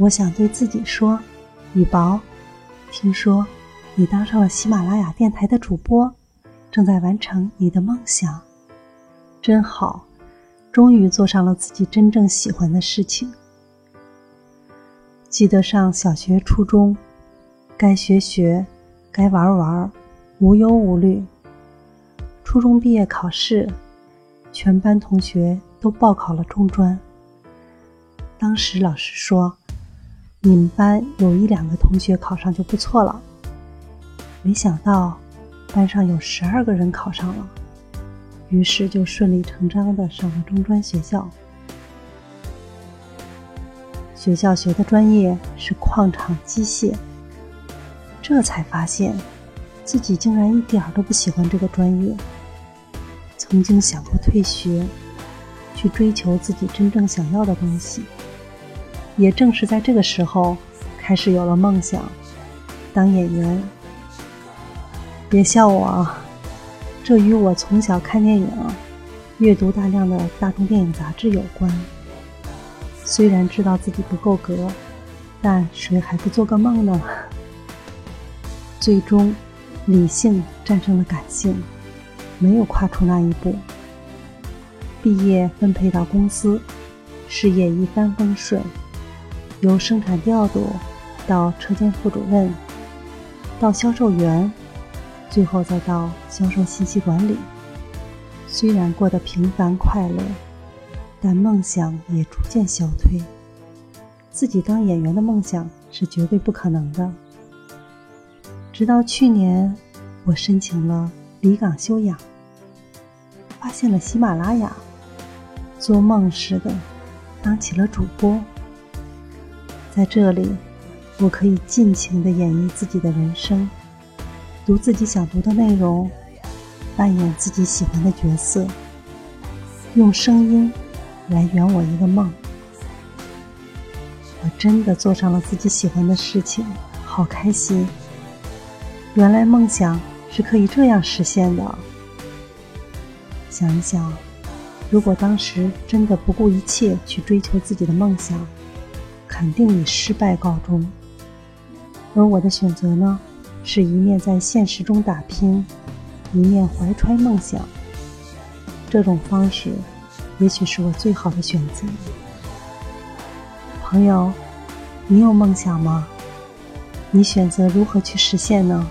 我想对自己说：“雨宝，听说你当上了喜马拉雅电台的主播，正在完成你的梦想，真好，终于做上了自己真正喜欢的事情。”记得上小学、初中，该学学，该玩玩，无忧无虑。初中毕业考试，全班同学都报考了中专。当时老师说：“你们班有一两个同学考上就不错了。”没想到班上有十二个人考上了，于是就顺理成章的上了中专学校。学校学的专业是矿场机械，这才发现自己竟然一点都不喜欢这个专业。曾经想过退学，去追求自己真正想要的东西。也正是在这个时候，开始有了梦想，当演员。别笑我啊，这与我从小看电影、阅读大量的大众电影杂志有关。虽然知道自己不够格，但谁还不做个梦呢？最终，理性战胜了感性。没有跨出那一步。毕业分配到公司，事业一帆风顺，由生产调度到车间副主任，到销售员，最后再到销售信息管理。虽然过得平凡快乐，但梦想也逐渐消退。自己当演员的梦想是绝对不可能的。直到去年，我申请了离岗休养。发现了喜马拉雅，做梦似的当起了主播。在这里，我可以尽情的演绎自己的人生，读自己想读的内容，扮演自己喜欢的角色，用声音来圆我一个梦。我真的做上了自己喜欢的事情，好开心！原来梦想是可以这样实现的。想一想，如果当时真的不顾一切去追求自己的梦想，肯定以失败告终。而我的选择呢，是一面在现实中打拼，一面怀揣梦想。这种方式，也许是我最好的选择。朋友，你有梦想吗？你选择如何去实现呢？